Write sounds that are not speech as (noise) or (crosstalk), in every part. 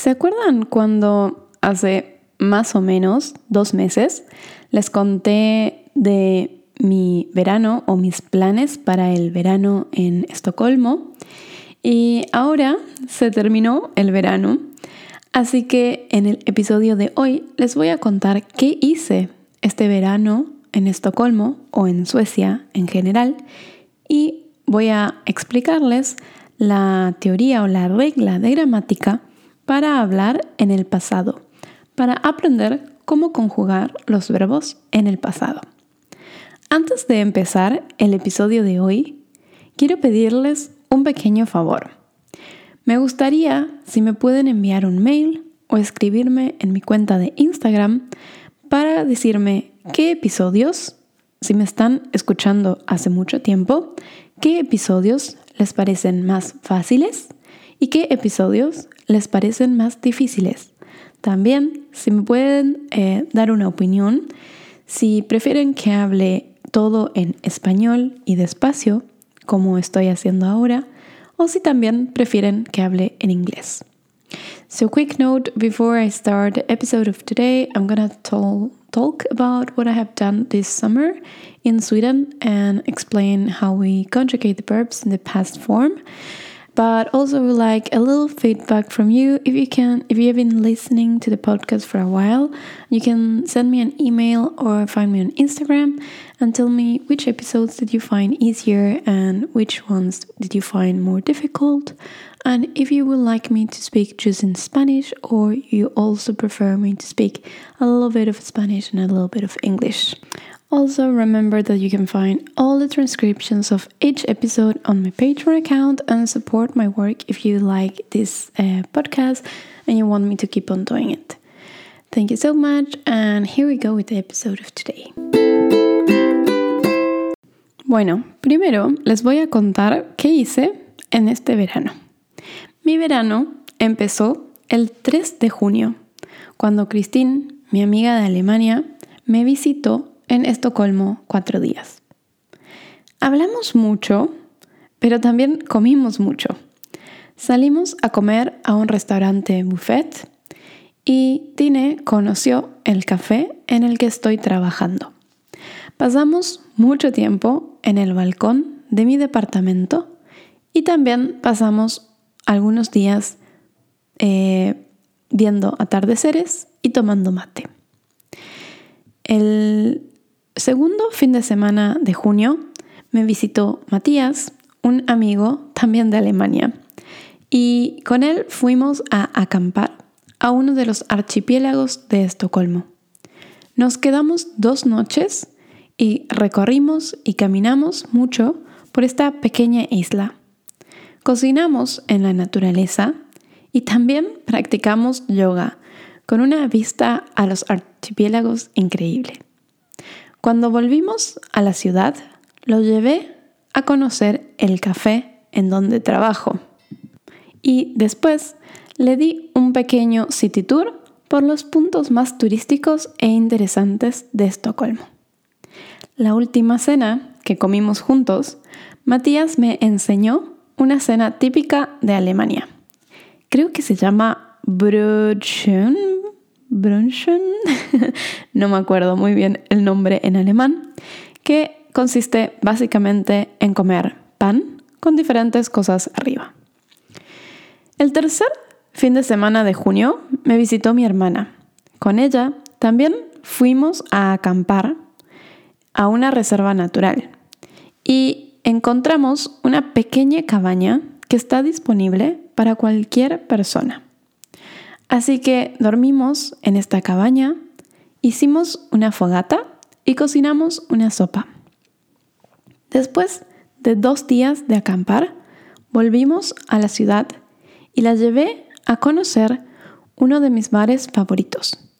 ¿Se acuerdan cuando hace más o menos dos meses les conté de mi verano o mis planes para el verano en Estocolmo? Y ahora se terminó el verano, así que en el episodio de hoy les voy a contar qué hice este verano en Estocolmo o en Suecia en general y voy a explicarles la teoría o la regla de gramática para hablar en el pasado, para aprender cómo conjugar los verbos en el pasado. Antes de empezar el episodio de hoy, quiero pedirles un pequeño favor. Me gustaría si me pueden enviar un mail o escribirme en mi cuenta de Instagram para decirme qué episodios, si me están escuchando hace mucho tiempo, qué episodios les parecen más fáciles y qué episodios les parecen más difíciles. También, si me pueden eh, dar una opinión, si prefieren que hable todo en español y despacio, como estoy haciendo ahora, o si también prefieren que hable en inglés. So, quick note before I start the episode of today, I'm gonna talk about what I have done this summer in Sweden and explain how we conjugate the verbs in the past form. But also like a little feedback from you. If you can, if you have been listening to the podcast for a while, you can send me an email or find me on Instagram and tell me which episodes did you find easier and which ones did you find more difficult. And if you would like me to speak just in Spanish or you also prefer me to speak a little bit of Spanish and a little bit of English. Also, remember that you can find all the transcriptions of each episode on my Patreon account and support my work if you like this uh, podcast and you want me to keep on doing it. Thank you so much, and here we go with the episode of today. Bueno, primero les voy a contar qué hice en este verano. Mi verano empezó el 3 de junio, cuando Christine, mi amiga de Alemania, me visitó en Estocolmo cuatro días. Hablamos mucho, pero también comimos mucho. Salimos a comer a un restaurante buffet y Tine conoció el café en el que estoy trabajando. Pasamos mucho tiempo en el balcón de mi departamento y también pasamos algunos días eh, viendo atardeceres y tomando mate. El segundo fin de semana de junio me visitó Matías, un amigo también de Alemania, y con él fuimos a acampar a uno de los archipiélagos de Estocolmo. Nos quedamos dos noches y recorrimos y caminamos mucho por esta pequeña isla. Cocinamos en la naturaleza y también practicamos yoga con una vista a los archipiélagos increíble. Cuando volvimos a la ciudad, lo llevé a conocer el café en donde trabajo. Y después le di un pequeño city tour por los puntos más turísticos e interesantes de Estocolmo. La última cena que comimos juntos, Matías me enseñó una cena típica de Alemania. Creo que se llama Brötchen, brunchen, (laughs) no me acuerdo muy bien el nombre en alemán, que consiste básicamente en comer pan con diferentes cosas arriba. El tercer fin de semana de junio me visitó mi hermana. Con ella también fuimos a acampar a una reserva natural y encontramos una pequeña cabaña que está disponible para cualquier persona. Así que dormimos en esta cabaña, hicimos una fogata y cocinamos una sopa. Después de dos días de acampar, volvimos a la ciudad y la llevé a conocer uno de mis bares favoritos,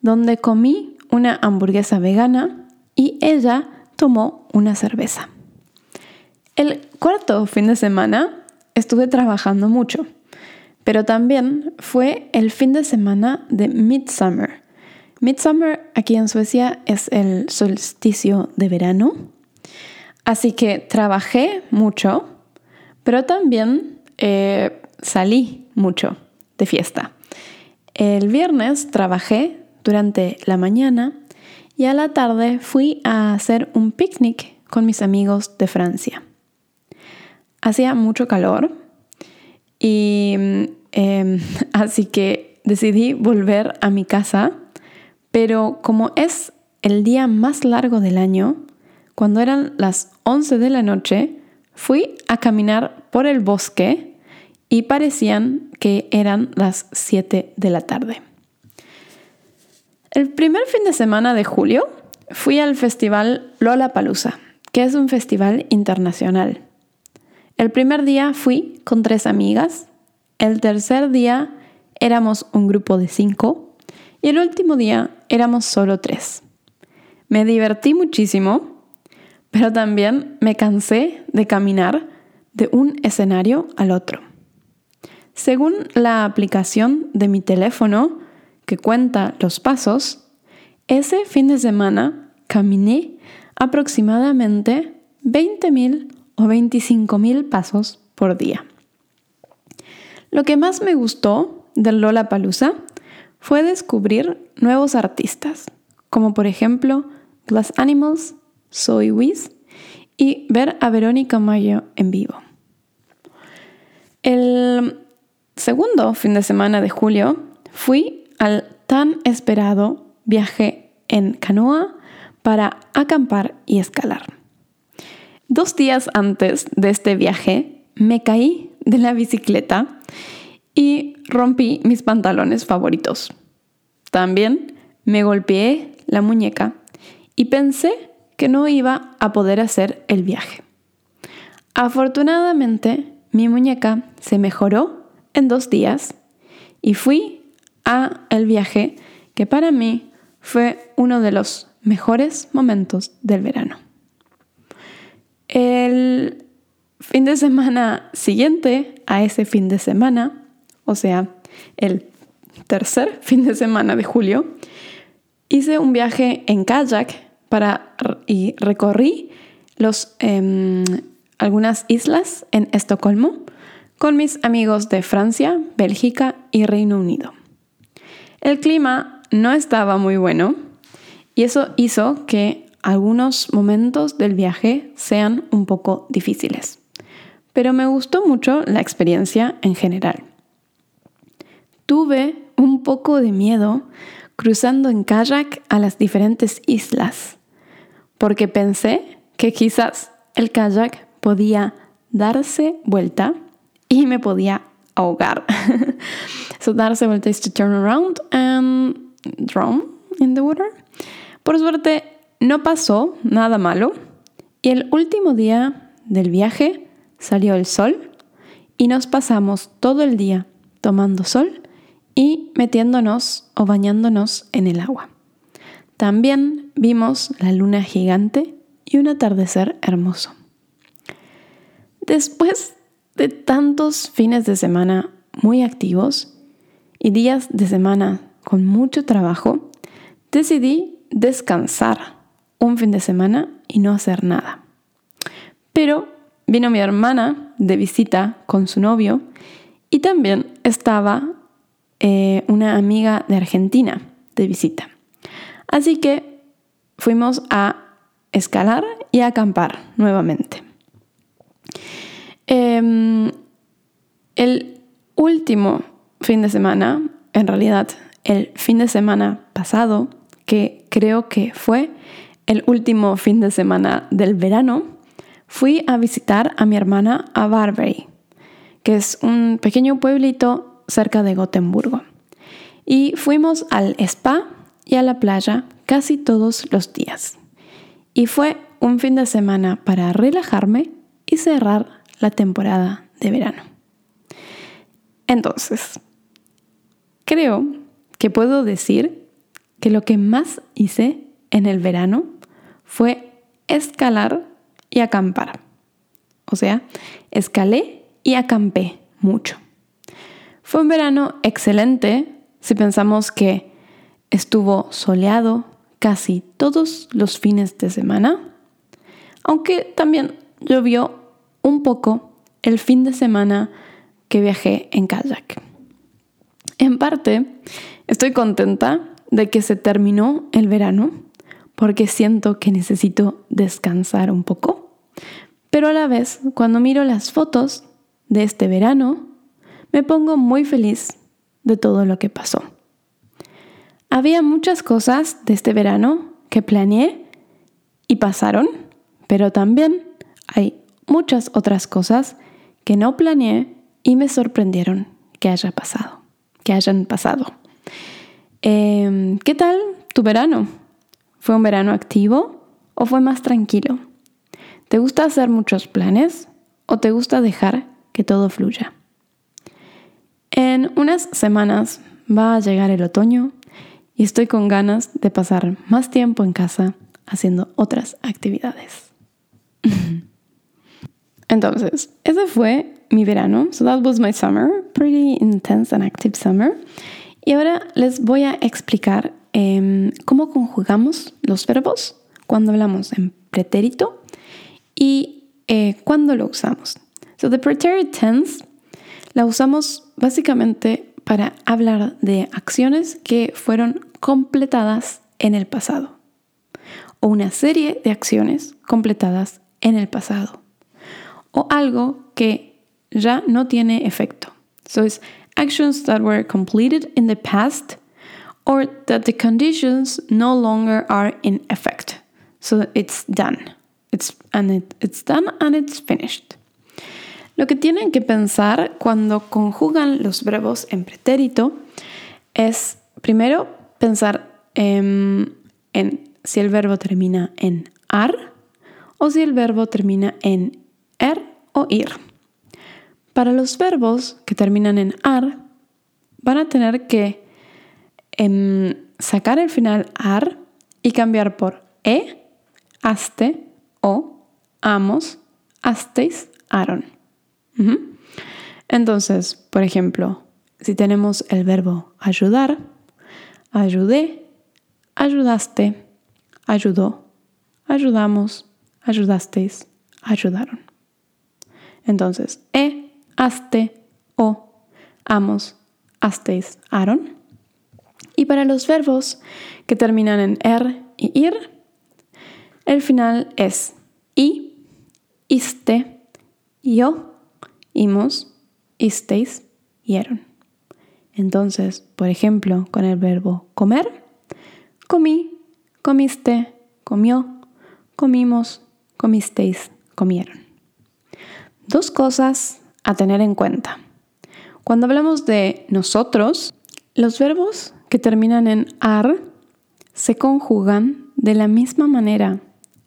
donde comí una hamburguesa vegana y ella tomó una cerveza. El cuarto fin de semana estuve trabajando mucho pero también fue el fin de semana de Midsummer. Midsummer aquí en Suecia es el solsticio de verano, así que trabajé mucho, pero también eh, salí mucho de fiesta. El viernes trabajé durante la mañana y a la tarde fui a hacer un picnic con mis amigos de Francia. Hacía mucho calor y em, (laughs) así que decidí volver a mi casa, pero como es el día más largo del año, cuando eran las 11 de la noche, fui a caminar por el bosque y parecían que eran las 7 de la tarde. El primer fin de semana de julio fui al festival Lollapalooza, que es un festival internacional. El primer día fui con tres amigas, el tercer día éramos un grupo de cinco y el último día éramos solo tres. Me divertí muchísimo, pero también me cansé de caminar de un escenario al otro. Según la aplicación de mi teléfono, que cuenta los pasos, ese fin de semana caminé aproximadamente 20.000 o 25.000 pasos por día. Lo que más me gustó del Lola Palusa fue descubrir nuevos artistas, como por ejemplo Glass Animals, Soy Wiz y ver a Verónica Mayo en vivo. El segundo fin de semana de julio fui al tan esperado viaje en canoa para acampar y escalar. Dos días antes de este viaje me caí de la bicicleta y rompí mis pantalones favoritos. También me golpeé la muñeca y pensé que no iba a poder hacer el viaje. Afortunadamente, mi muñeca se mejoró en dos días y fui a el viaje que para mí fue uno de los mejores momentos del verano. El fin de semana siguiente a ese fin de semana, o sea, el tercer (laughs) fin de semana de julio, hice un viaje en kayak para, y recorrí los, em, algunas islas en Estocolmo con mis amigos de Francia, Bélgica y Reino Unido. El clima no estaba muy bueno y eso hizo que algunos momentos del viaje sean un poco difíciles. Pero me gustó mucho la experiencia en general. Tuve un poco de miedo cruzando en kayak a las diferentes islas, porque pensé que quizás el kayak podía darse vuelta y me podía ahogar. (laughs) so darse vuelta is to turn around and drown in the water. Por suerte no pasó nada malo y el último día del viaje salió el sol y nos pasamos todo el día tomando sol y metiéndonos o bañándonos en el agua. También vimos la luna gigante y un atardecer hermoso. Después de tantos fines de semana muy activos y días de semana con mucho trabajo, decidí descansar un fin de semana y no hacer nada. Pero vino mi hermana de visita con su novio y también estaba eh, una amiga de Argentina de visita. Así que fuimos a escalar y a acampar nuevamente. Em, el último fin de semana, en realidad el fin de semana pasado, que creo que fue el último fin de semana del verano, fui a visitar a mi hermana a Barberry, que es un pequeño pueblito cerca de Gotemburgo. Y fuimos al spa y a la playa casi todos los días. Y fue un fin de semana para relajarme y cerrar la temporada de verano. Entonces, creo que puedo decir que lo que más hice en el verano fue escalar y acampar. O sea, escalé y acampé mucho. Fue un verano excelente si pensamos que estuvo soleado casi todos los fines de semana, aunque también llovió un poco el fin de semana que viajé en kayak. En parte, estoy contenta de que se terminó el verano porque siento que necesito descansar un poco. Pero a la vez, cuando miro las fotos de este verano, me pongo muy feliz de todo lo que pasó. Había muchas cosas de este verano que planeé y pasaron, pero también hay muchas otras cosas que no planeé y me sorprendieron que haya pasado, que hayan pasado. Em, ¿Qué tal tu verano? ¿Fue un verano activo o fue más tranquilo? ¿Te gusta hacer muchos planes o te gusta dejar que todo fluya? En unas semanas va a llegar el otoño y estoy con ganas de pasar más tiempo en casa haciendo otras actividades. (laughs) Entonces, ese fue mi verano. So that was my summer, pretty intense and active summer. Y ahora les voy a explicar em, cómo conjugamos los verbos cuando hablamos en pretérito y eh, cuándo lo usamos. So the preterite tense la usamos básicamente para hablar de acciones que fueron completadas en el pasado o una serie de acciones completadas en el pasado o algo que ya no tiene efecto. So it's actions that were completed in the past or that the conditions no longer are in effect. So it's done. It's, and it, it's done and it's finished. Lo que tienen que pensar cuando conjugan los verbos en pretérito es primero pensar en, en si el verbo termina en ar o si el verbo termina en er o ir. Para los verbos que terminan en ar, van a tener que sacar el final ar y cambiar por e, aste o amos, asteis, aron. Entonces, por ejemplo, si tenemos el verbo ayudar, ayudé, ayudaste, ayudó, ayudamos, ayudasteis, ayudaron. Entonces, e, aste, o, amos, asteis, aron. Y para los verbos que terminan en er y ir, el final es i, iste, yo, imos, isteis, hieron. Entonces, por ejemplo, con el verbo comer, comí, comiste, comió, comimos, comisteis, comieron. Dos cosas a tener en cuenta. Cuando hablamos de nosotros, los verbos que terminan en ar se conjugan de la misma manera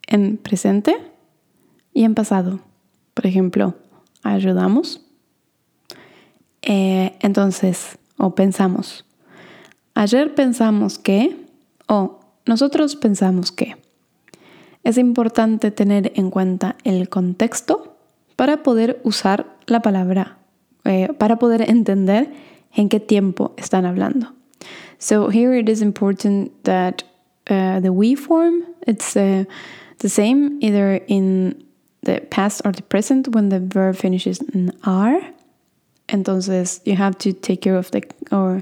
en presente y en pasado. Por ejemplo, ayudamos. Eh, entonces, o pensamos. Ayer pensamos que, o nosotros pensamos que. Es importante tener en cuenta el contexto para poder usar la palabra, eh, para poder entender en qué tiempo están hablando. So here it is important that uh, the we form it's uh, the same either in the past or the present when the verb finishes in are. Entonces you have to take care of the or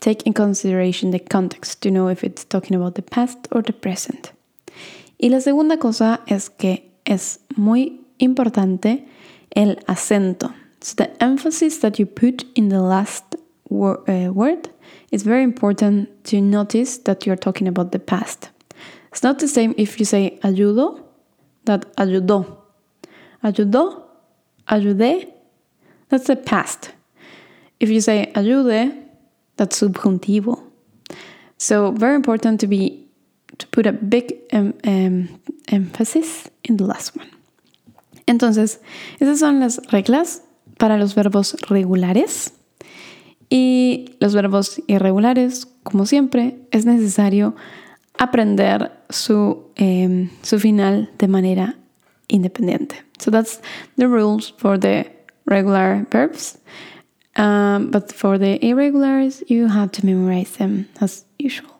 take in consideration the context to know if it's talking about the past or the present. Y la segunda cosa es que es muy importante el acento. So the emphasis that you put in the last wor uh, word it's very important to notice that you're talking about the past. It's not the same if you say ayudo, that ayudó. Ayudó, ayudé, that's the past. If you say ayude, that's subjuntivo. So very important to be to put a big um, um, emphasis in the last one. Entonces, esas son las reglas para los verbos regulares. Y los verbos irregulares, como siempre, es necesario aprender su, em, su final de manera independiente. So that's the rules for the regular verbs. Um, but for the irregulars, you have to memorize them as usual.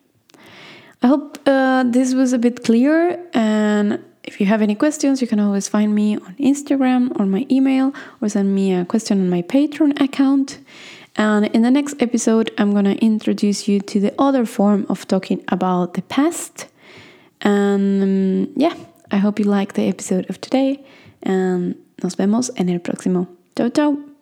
I hope uh, this was a bit clear and if you have any questions, you can always find me on Instagram or my email or send me a question on my Patreon account. And in the next episode, I'm going to introduce you to the other form of talking about the past. And um, yeah, I hope you like the episode of today. And nos vemos en el próximo. Chao, chao.